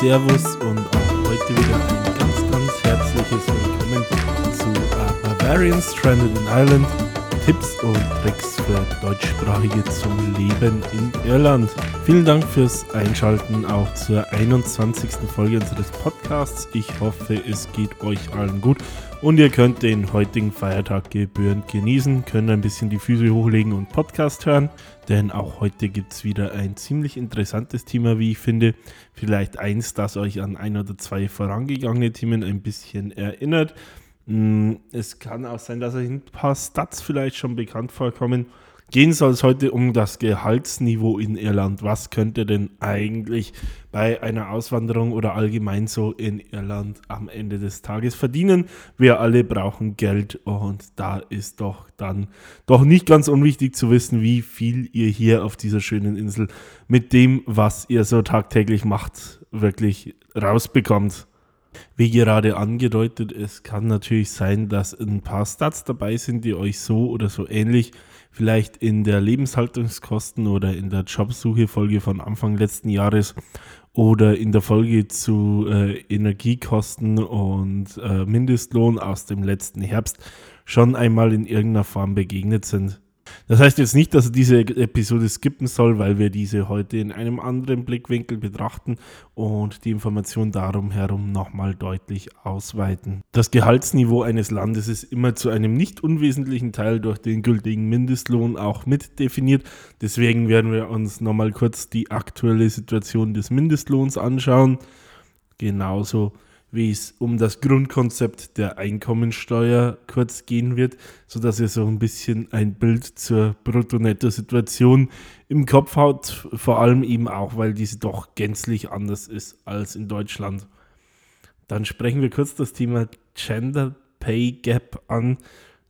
Servus und auch heute wieder ein ganz, ganz herzliches Willkommen zu Bavarian Stranded in Ireland. Tipps und Tricks für Deutschsprachige zum Leben in Irland. Vielen Dank fürs Einschalten auch zur 21. Folge unseres Podcasts. Ich hoffe, es geht euch allen gut und ihr könnt den heutigen Feiertag gebührend genießen, könnt ein bisschen die Füße hochlegen und Podcast hören, denn auch heute gibt es wieder ein ziemlich interessantes Thema, wie ich finde. Vielleicht eins, das euch an ein oder zwei vorangegangene Themen ein bisschen erinnert. Mm, es kann auch sein, dass euch ein paar Stats vielleicht schon bekannt vorkommen. Gehen soll es heute um das Gehaltsniveau in Irland. Was könnte denn eigentlich bei einer Auswanderung oder allgemein so in Irland am Ende des Tages verdienen? Wir alle brauchen Geld und da ist doch dann doch nicht ganz unwichtig zu wissen, wie viel ihr hier auf dieser schönen Insel mit dem, was ihr so tagtäglich macht, wirklich rausbekommt. Wie gerade angedeutet, es kann natürlich sein, dass ein paar Stats dabei sind, die euch so oder so ähnlich vielleicht in der Lebenshaltungskosten oder in der Jobsuche-Folge von Anfang letzten Jahres oder in der Folge zu äh, Energiekosten und äh, Mindestlohn aus dem letzten Herbst schon einmal in irgendeiner Form begegnet sind. Das heißt jetzt nicht, dass er diese Episode skippen soll, weil wir diese heute in einem anderen Blickwinkel betrachten und die Information darum herum nochmal deutlich ausweiten. Das Gehaltsniveau eines Landes ist immer zu einem nicht unwesentlichen Teil durch den gültigen Mindestlohn auch mit definiert. Deswegen werden wir uns nochmal kurz die aktuelle Situation des Mindestlohns anschauen. Genauso wie es um das Grundkonzept der Einkommensteuer kurz gehen wird, sodass ihr so ein bisschen ein Bild zur Brutto-Netto-Situation im Kopf habt, vor allem eben auch, weil diese doch gänzlich anders ist als in Deutschland. Dann sprechen wir kurz das Thema Gender Pay Gap an.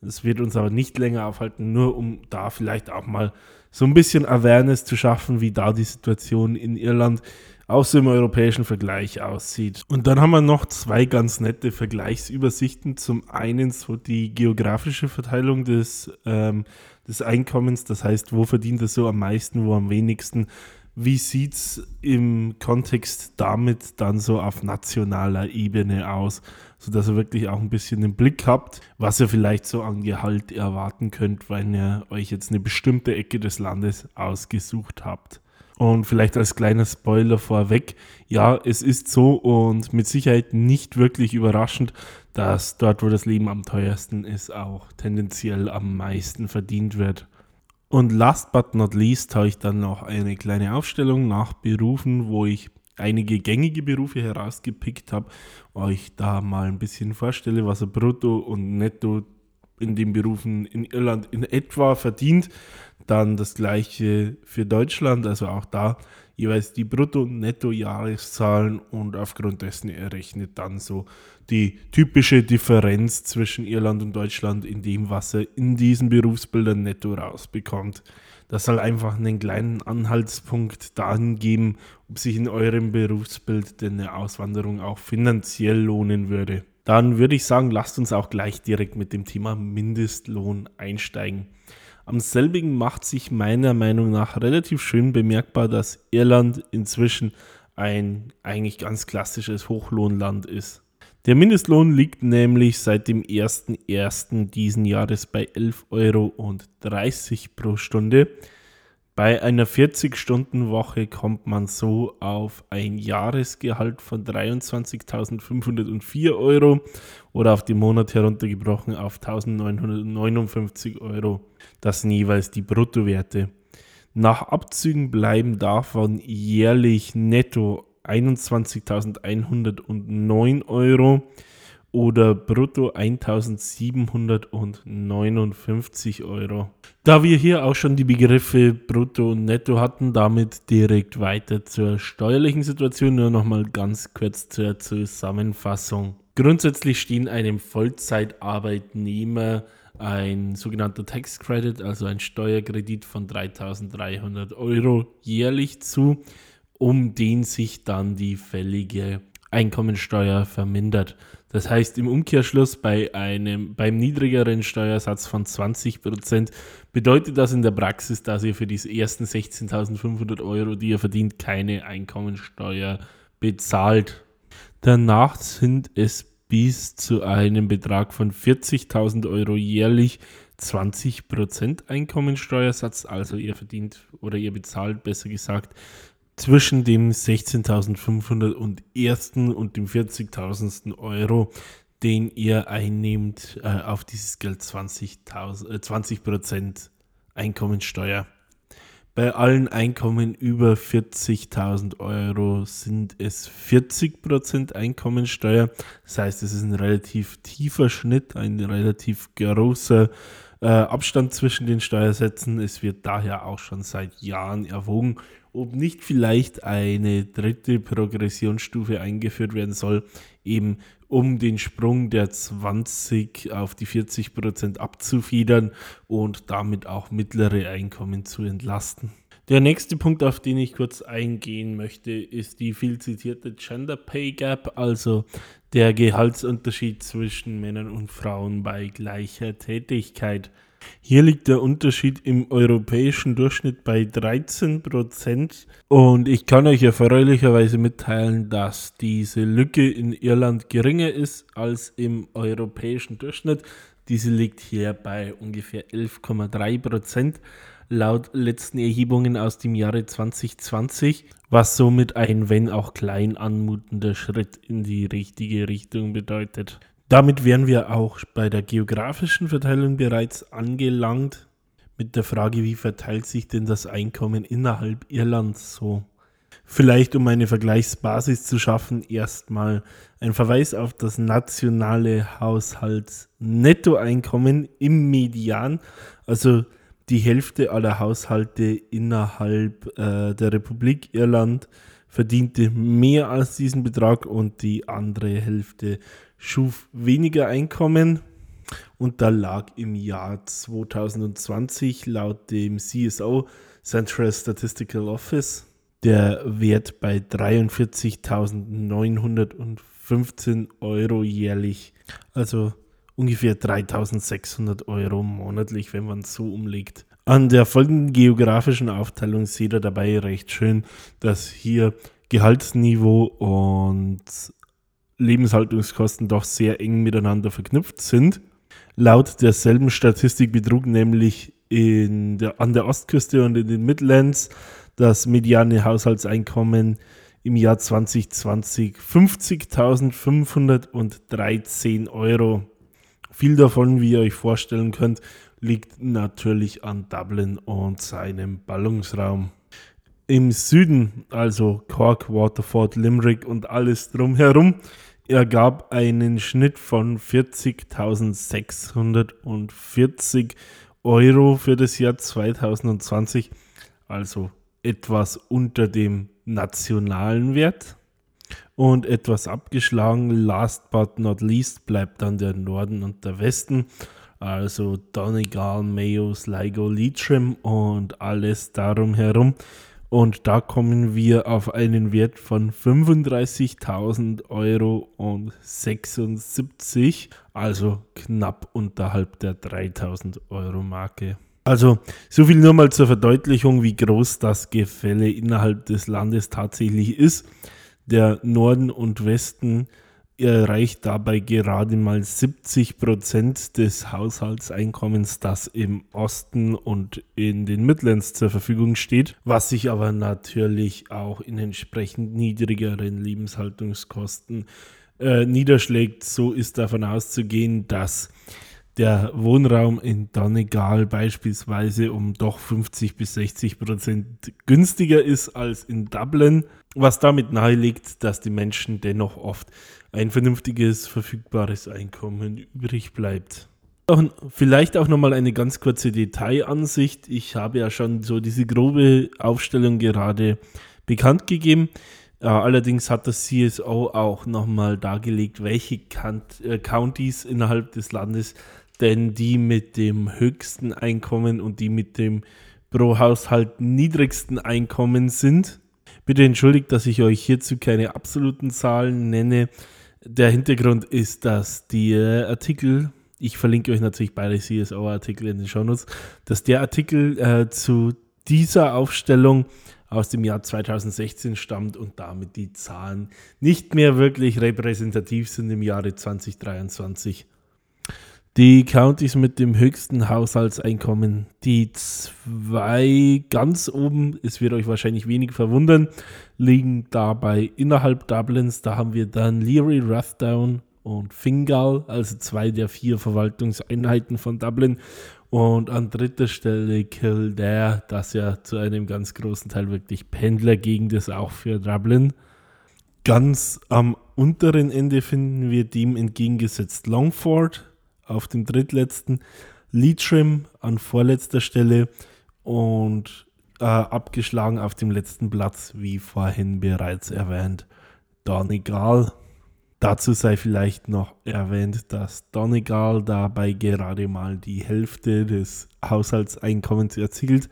Das wird uns aber nicht länger aufhalten, nur um da vielleicht auch mal so ein bisschen Awareness zu schaffen, wie da die Situation in Irland auch so im europäischen Vergleich aussieht. Und dann haben wir noch zwei ganz nette Vergleichsübersichten. Zum einen so die geografische Verteilung des, ähm, des Einkommens, das heißt, wo verdient er so am meisten, wo am wenigsten. Wie sieht es im Kontext damit dann so auf nationaler Ebene aus, sodass ihr wirklich auch ein bisschen den Blick habt, was ihr vielleicht so an Gehalt erwarten könnt, wenn ihr euch jetzt eine bestimmte Ecke des Landes ausgesucht habt. Und vielleicht als kleiner Spoiler vorweg, ja, es ist so und mit Sicherheit nicht wirklich überraschend, dass dort, wo das Leben am teuersten ist, auch tendenziell am meisten verdient wird. Und last but not least habe ich dann noch eine kleine Aufstellung nach Berufen, wo ich einige gängige Berufe herausgepickt habe, euch da mal ein bisschen vorstelle, was er brutto und netto in den Berufen in Irland in etwa verdient. Dann das gleiche für Deutschland, also auch da jeweils die Brutto- und Netto-Jahreszahlen und aufgrund dessen errechnet dann so die typische Differenz zwischen Irland und Deutschland in dem, was er in diesen Berufsbildern netto rausbekommt. Das soll einfach einen kleinen Anhaltspunkt dahin geben, ob sich in eurem Berufsbild denn eine Auswanderung auch finanziell lohnen würde. Dann würde ich sagen, lasst uns auch gleich direkt mit dem Thema Mindestlohn einsteigen. Am selbigen macht sich meiner Meinung nach relativ schön bemerkbar, dass Irland inzwischen ein eigentlich ganz klassisches Hochlohnland ist. Der Mindestlohn liegt nämlich seit dem 1.1. diesen Jahres bei 11,30 Euro pro Stunde. Bei einer 40-Stunden-Woche kommt man so auf ein Jahresgehalt von 23.504 Euro oder auf den Monat heruntergebrochen auf 1.959 Euro. Das sind jeweils die Bruttowerte. Nach Abzügen bleiben davon jährlich netto 21.109 Euro oder brutto 1759 Euro. Da wir hier auch schon die Begriffe brutto und netto hatten, damit direkt weiter zur steuerlichen Situation, nur nochmal ganz kurz zur Zusammenfassung. Grundsätzlich stehen einem Vollzeitarbeitnehmer ein sogenannter Tax Credit, also ein Steuerkredit von 3300 Euro jährlich zu, um den sich dann die fällige Einkommensteuer vermindert. Das heißt im Umkehrschluss bei einem beim niedrigeren Steuersatz von 20% bedeutet das in der Praxis, dass ihr für diese ersten 16.500 Euro, die ihr verdient, keine Einkommensteuer bezahlt. Danach sind es bis zu einem Betrag von 40.000 Euro jährlich 20% Einkommensteuersatz. Also ihr verdient oder ihr bezahlt besser gesagt zwischen dem 16.500 und ersten und dem 40.000. Euro, den ihr einnehmt, äh, auf dieses Geld 20, äh, 20% Einkommensteuer. Bei allen Einkommen über 40.000 Euro sind es 40% Einkommensteuer. Das heißt, es ist ein relativ tiefer Schnitt, ein relativ großer äh, Abstand zwischen den Steuersätzen. Es wird daher auch schon seit Jahren erwogen, ob nicht vielleicht eine dritte Progressionsstufe eingeführt werden soll, eben um den Sprung der 20 auf die 40 Prozent abzufedern und damit auch mittlere Einkommen zu entlasten. Der nächste Punkt, auf den ich kurz eingehen möchte, ist die viel zitierte Gender Pay Gap, also der Gehaltsunterschied zwischen Männern und Frauen bei gleicher Tätigkeit. Hier liegt der Unterschied im europäischen Durchschnitt bei 13 Prozent. Und ich kann euch erfreulicherweise mitteilen, dass diese Lücke in Irland geringer ist als im europäischen Durchschnitt. Diese liegt hier bei ungefähr 11,3 Prozent laut letzten Erhebungen aus dem Jahre 2020, was somit ein, wenn auch klein anmutender Schritt in die richtige Richtung bedeutet. Damit wären wir auch bei der geografischen Verteilung bereits angelangt mit der Frage, wie verteilt sich denn das Einkommen innerhalb Irlands so? Vielleicht um eine Vergleichsbasis zu schaffen, erstmal ein Verweis auf das nationale Haushaltsnettoeinkommen im Median, also die Hälfte aller Haushalte innerhalb äh, der Republik Irland verdiente mehr als diesen Betrag und die andere Hälfte schuf weniger Einkommen und da lag im Jahr 2020 laut dem CSO Central Statistical Office der Wert bei 43.915 Euro jährlich, also ungefähr 3.600 Euro monatlich, wenn man es so umlegt. An der folgenden geografischen Aufteilung seht ihr dabei recht schön, dass hier Gehaltsniveau und Lebenshaltungskosten doch sehr eng miteinander verknüpft sind. Laut derselben Statistik betrug nämlich der, an der Ostküste und in den Midlands das mediane Haushaltseinkommen im Jahr 2020 50.513 Euro. Viel davon, wie ihr euch vorstellen könnt, liegt natürlich an Dublin und seinem Ballungsraum. Im Süden, also Cork, Waterford, Limerick und alles drumherum, ergab einen Schnitt von 40.640 Euro für das Jahr 2020, also etwas unter dem nationalen Wert. Und etwas abgeschlagen, last but not least, bleibt dann der Norden und der Westen, also Donegal, Mayo, Sligo, Leitrim und alles darum herum. Und da kommen wir auf einen Wert von 35.000 Euro und 76, also knapp unterhalb der 3.000 Euro Marke. Also so viel nur mal zur Verdeutlichung, wie groß das Gefälle innerhalb des Landes tatsächlich ist. Der Norden und Westen erreicht dabei gerade mal 70 Prozent des Haushaltseinkommens, das im Osten und in den Midlands zur Verfügung steht, was sich aber natürlich auch in entsprechend niedrigeren Lebenshaltungskosten äh, niederschlägt. So ist davon auszugehen, dass der Wohnraum in Donegal beispielsweise um doch 50 bis 60 Prozent günstiger ist als in Dublin, was damit nahelegt, dass die Menschen dennoch oft ein vernünftiges, verfügbares Einkommen übrig bleibt. Auch, vielleicht auch nochmal eine ganz kurze Detailansicht. Ich habe ja schon so diese grobe Aufstellung gerade bekannt gegeben. Äh, allerdings hat das CSO auch nochmal dargelegt, welche Kant äh, Counties innerhalb des Landes denn die mit dem höchsten Einkommen und die mit dem pro Haushalt niedrigsten Einkommen sind. Bitte entschuldigt, dass ich euch hierzu keine absoluten Zahlen nenne. Der Hintergrund ist, dass die Artikel, ich verlinke euch natürlich beide CSO-Artikel in den Shownotes, dass der Artikel äh, zu dieser Aufstellung aus dem Jahr 2016 stammt und damit die Zahlen nicht mehr wirklich repräsentativ sind im Jahre 2023. Die Countys mit dem höchsten Haushaltseinkommen, die zwei ganz oben, es wird euch wahrscheinlich wenig verwundern, liegen dabei innerhalb Dublins. Da haben wir dann Leary, Rathdown und Fingal, also zwei der vier Verwaltungseinheiten von Dublin. Und an dritter Stelle Kildare, das ja zu einem ganz großen Teil wirklich Pendlergegend ist, auch für Dublin. Ganz am unteren Ende finden wir dem entgegengesetzt Longford auf dem drittletzten, Leitrim an vorletzter Stelle und äh, abgeschlagen auf dem letzten Platz, wie vorhin bereits erwähnt, Donegal Dazu sei vielleicht noch erwähnt, dass Donegal dabei gerade mal die Hälfte des Haushaltseinkommens erzielt,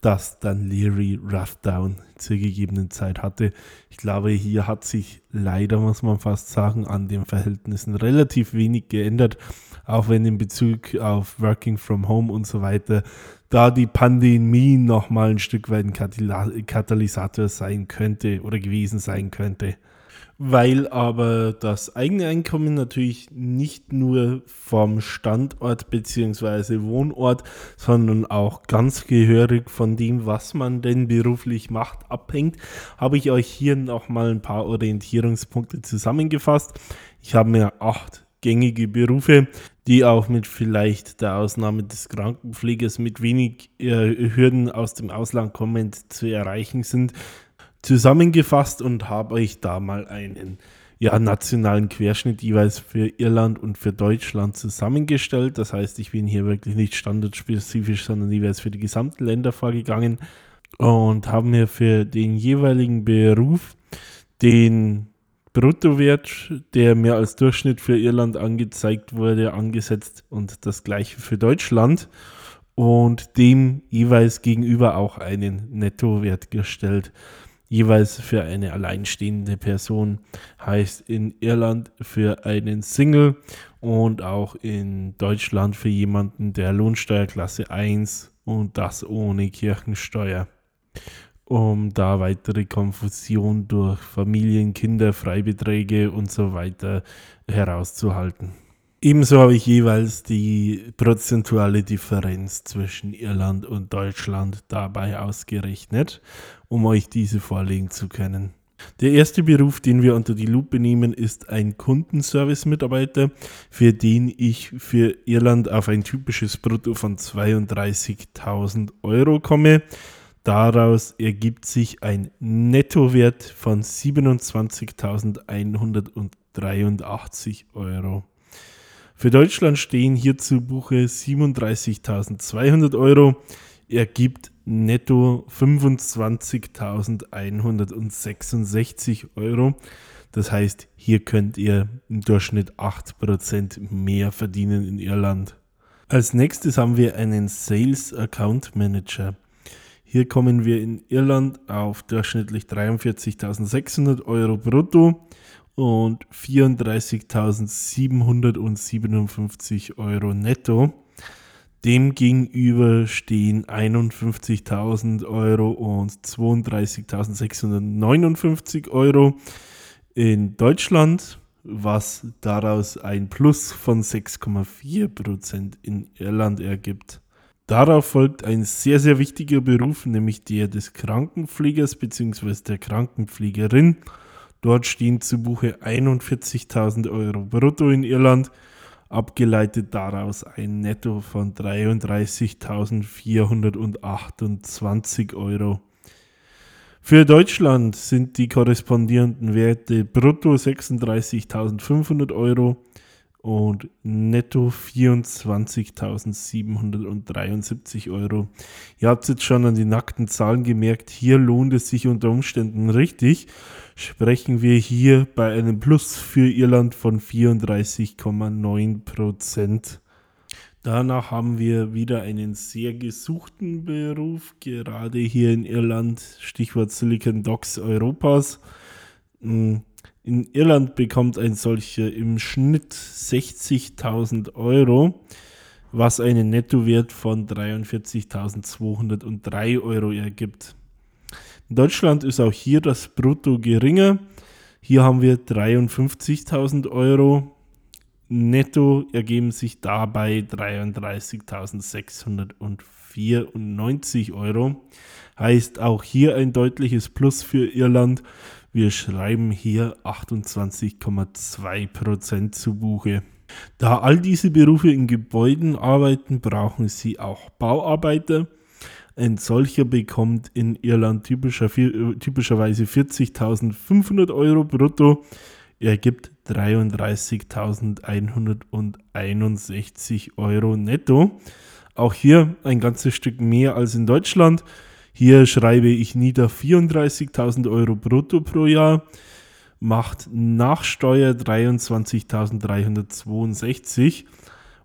das dann Leary Rathdown zur gegebenen Zeit hatte. Ich glaube, hier hat sich leider, muss man fast sagen, an den Verhältnissen relativ wenig geändert, auch wenn in Bezug auf Working from Home und so weiter da die Pandemie nochmal ein Stück weit ein Katalysator sein könnte oder gewesen sein könnte weil aber das eigene Einkommen natürlich nicht nur vom Standort bzw. Wohnort, sondern auch ganz gehörig von dem, was man denn beruflich macht, abhängt, habe ich euch hier nochmal ein paar Orientierungspunkte zusammengefasst. Ich habe mir acht gängige Berufe, die auch mit vielleicht der Ausnahme des Krankenpflegers mit wenig äh, Hürden aus dem Ausland kommend zu erreichen sind, zusammengefasst und habe euch da mal einen ja, nationalen Querschnitt jeweils für Irland und für Deutschland zusammengestellt. Das heißt, ich bin hier wirklich nicht standardspezifisch, sondern jeweils für die gesamten Länder vorgegangen und habe mir für den jeweiligen Beruf den Bruttowert, der mir als Durchschnitt für Irland angezeigt wurde, angesetzt und das gleiche für Deutschland und dem jeweils gegenüber auch einen Nettowert gestellt jeweils für eine alleinstehende Person, heißt in Irland für einen Single und auch in Deutschland für jemanden der Lohnsteuerklasse 1 und das ohne Kirchensteuer, um da weitere Konfusion durch Familien, Kinder, Freibeträge und so weiter herauszuhalten. Ebenso habe ich jeweils die prozentuale Differenz zwischen Irland und Deutschland dabei ausgerechnet, um euch diese vorlegen zu können. Der erste Beruf, den wir unter die Lupe nehmen, ist ein Kundenservice-Mitarbeiter, für den ich für Irland auf ein typisches Brutto von 32.000 Euro komme. Daraus ergibt sich ein Nettowert von 27.183 Euro. Für Deutschland stehen hier zu Buche 37.200 Euro, ergibt netto 25.166 Euro. Das heißt, hier könnt ihr im Durchschnitt 8% mehr verdienen in Irland. Als nächstes haben wir einen Sales Account Manager. Hier kommen wir in Irland auf durchschnittlich 43.600 Euro brutto und 34.757 Euro netto. Demgegenüber stehen 51.000 Euro und 32.659 Euro in Deutschland, was daraus ein Plus von 6,4% in Irland ergibt. Darauf folgt ein sehr, sehr wichtiger Beruf, nämlich der des Krankenpflegers bzw. der Krankenpflegerin. Dort stehen zu Buche 41.000 Euro brutto in Irland, abgeleitet daraus ein Netto von 33.428 Euro. Für Deutschland sind die korrespondierenden Werte brutto 36.500 Euro, und netto 24.773 Euro. Ihr habt jetzt schon an die nackten Zahlen gemerkt, hier lohnt es sich unter Umständen richtig. Sprechen wir hier bei einem Plus für Irland von 34,9 Prozent. Danach haben wir wieder einen sehr gesuchten Beruf, gerade hier in Irland, Stichwort Silicon Docs Europas. Hm, in Irland bekommt ein solcher im Schnitt 60.000 Euro, was einen Nettowert von 43.203 Euro ergibt. In Deutschland ist auch hier das Brutto geringer. Hier haben wir 53.000 Euro. Netto ergeben sich dabei 33.694 Euro. Heißt auch hier ein deutliches Plus für Irland. Wir schreiben hier 28,2% zu Buche. Da all diese Berufe in Gebäuden arbeiten, brauchen sie auch Bauarbeiter. Ein solcher bekommt in Irland typischer, typischerweise 40.500 Euro brutto. Er gibt 33.161 Euro netto. Auch hier ein ganzes Stück mehr als in Deutschland. Hier schreibe ich nieder 34.000 Euro brutto pro Jahr, macht nach Steuer 23.362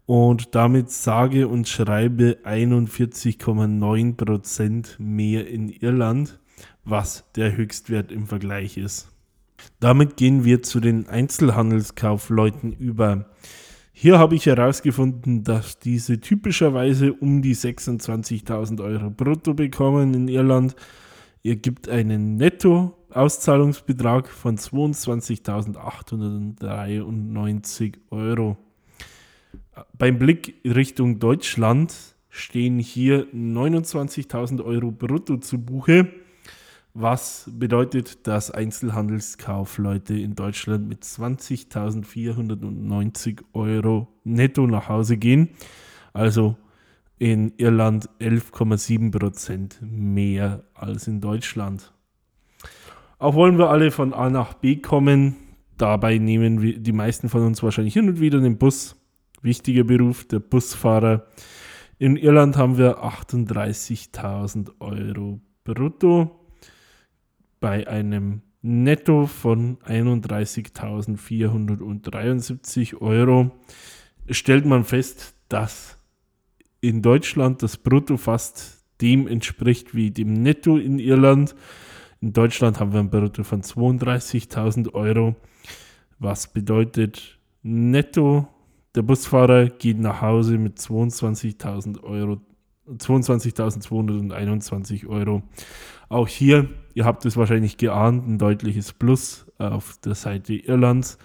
und damit sage und schreibe 41,9% mehr in Irland, was der Höchstwert im Vergleich ist. Damit gehen wir zu den Einzelhandelskaufleuten über. Hier habe ich herausgefunden, dass diese typischerweise um die 26.000 Euro brutto bekommen in Irland. Ihr gibt einen Netto-Auszahlungsbetrag von 22.893 Euro. Beim Blick Richtung Deutschland stehen hier 29.000 Euro brutto zu Buche was bedeutet, dass Einzelhandelskaufleute in Deutschland mit 20.490 Euro netto nach Hause gehen. Also in Irland 11,7 Prozent mehr als in Deutschland. Auch wollen wir alle von A nach B kommen. Dabei nehmen wir die meisten von uns wahrscheinlich hin und wieder den Bus. Wichtiger Beruf, der Busfahrer. In Irland haben wir 38.000 Euro brutto bei einem Netto von 31.473 Euro stellt man fest, dass in Deutschland das Brutto fast dem entspricht wie dem Netto in Irland. In Deutschland haben wir ein Brutto von 32.000 Euro, was bedeutet Netto, der Busfahrer geht nach Hause mit 22.000 Euro 22.221 Euro. Auch hier, ihr habt es wahrscheinlich geahnt, ein deutliches Plus auf der Seite Irlands.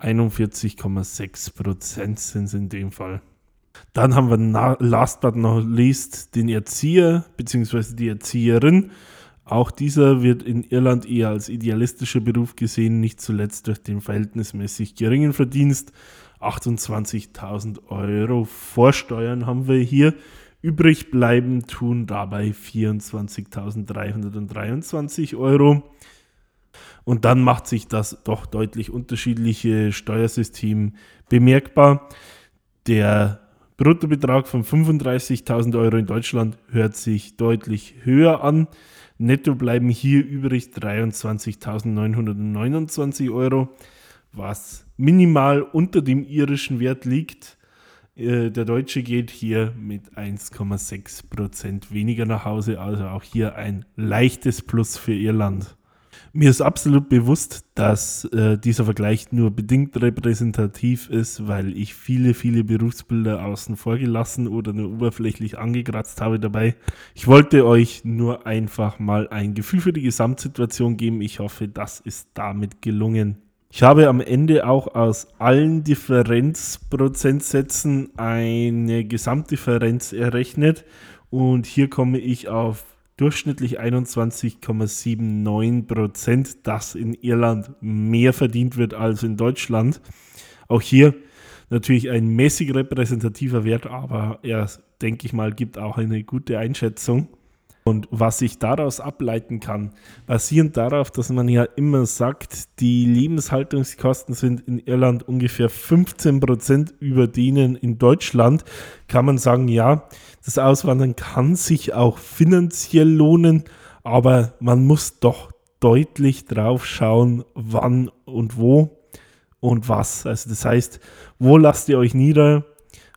41,6 Prozent sind es in dem Fall. Dann haben wir last but not least den Erzieher bzw. die Erzieherin. Auch dieser wird in Irland eher als idealistischer Beruf gesehen, nicht zuletzt durch den verhältnismäßig geringen Verdienst. 28.000 Euro Vorsteuern haben wir hier. Übrig bleiben tun dabei 24.323 Euro. Und dann macht sich das doch deutlich unterschiedliche Steuersystem bemerkbar. Der Bruttobetrag von 35.000 Euro in Deutschland hört sich deutlich höher an. Netto bleiben hier übrig 23.929 Euro, was minimal unter dem irischen Wert liegt. Äh, der Deutsche geht hier mit 1,6% weniger nach Hause, also auch hier ein leichtes Plus für Irland. Mir ist absolut bewusst, dass äh, dieser Vergleich nur bedingt repräsentativ ist, weil ich viele, viele Berufsbilder außen vor gelassen oder nur oberflächlich angekratzt habe dabei. Ich wollte euch nur einfach mal ein Gefühl für die Gesamtsituation geben. Ich hoffe, das ist damit gelungen. Ich habe am Ende auch aus allen Differenzprozentsätzen eine Gesamtdifferenz errechnet und hier komme ich auf durchschnittlich 21,79 Prozent, das in Irland mehr verdient wird als in Deutschland. Auch hier natürlich ein mäßig repräsentativer Wert, aber er, denke ich mal, gibt auch eine gute Einschätzung. Und was ich daraus ableiten kann, basierend darauf, dass man ja immer sagt, die Lebenshaltungskosten sind in Irland ungefähr 15 Prozent über denen in Deutschland, kann man sagen, ja, das Auswandern kann sich auch finanziell lohnen, aber man muss doch deutlich drauf schauen, wann und wo und was. Also das heißt, wo lasst ihr euch nieder?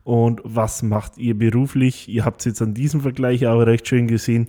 Und was macht ihr beruflich. Ihr habt es jetzt an diesem Vergleich auch recht schön gesehen.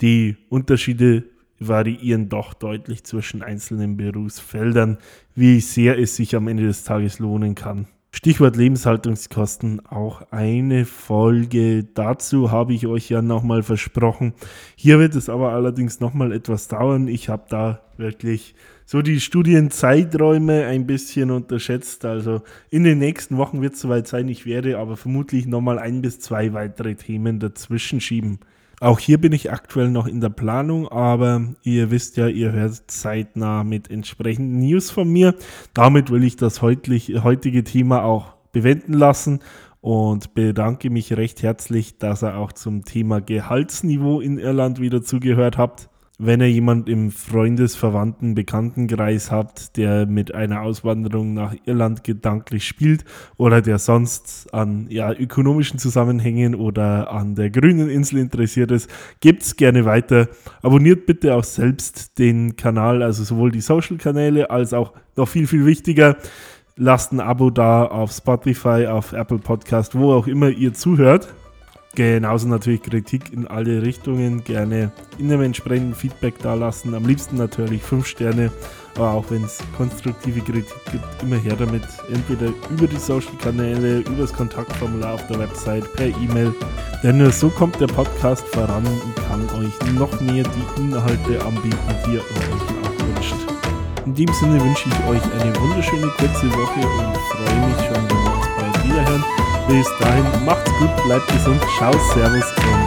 Die Unterschiede variieren doch deutlich zwischen einzelnen Berufsfeldern, wie sehr es sich am Ende des Tages lohnen kann. Stichwort Lebenshaltungskosten, auch eine Folge dazu habe ich euch ja nochmal versprochen. Hier wird es aber allerdings nochmal etwas dauern. Ich habe da wirklich so die Studienzeiträume ein bisschen unterschätzt. Also in den nächsten Wochen wird es soweit sein. Ich werde aber vermutlich nochmal ein bis zwei weitere Themen dazwischen schieben. Auch hier bin ich aktuell noch in der Planung, aber ihr wisst ja, ihr hört zeitnah mit entsprechenden News von mir. Damit will ich das heutige Thema auch bewenden lassen und bedanke mich recht herzlich, dass ihr auch zum Thema Gehaltsniveau in Irland wieder zugehört habt wenn ihr jemand im Freundes-, Verwandten-, Bekanntenkreis habt, der mit einer Auswanderung nach Irland gedanklich spielt oder der sonst an ja, ökonomischen Zusammenhängen oder an der grünen Insel interessiert ist, gebt es gerne weiter. Abonniert bitte auch selbst den Kanal, also sowohl die Social-Kanäle als auch noch viel, viel wichtiger. Lasst ein Abo da auf Spotify, auf Apple Podcast, wo auch immer ihr zuhört. Genauso natürlich Kritik in alle Richtungen. Gerne in dem entsprechenden Feedback da lassen. Am liebsten natürlich 5 Sterne. Aber auch wenn es konstruktive Kritik gibt, immer her damit. Entweder über die Social Kanäle, über das Kontaktformular auf der Website, per E-Mail. Denn nur so kommt der Podcast voran und kann euch noch mehr die Inhalte anbieten, die ihr euch auch wünscht. In dem Sinne wünsche ich euch eine wunderschöne kurze Woche und freue mich schon, wenn wir uns bald wiederhören. Bis dahin, macht's gut, bleibt gesund, ciao, servus und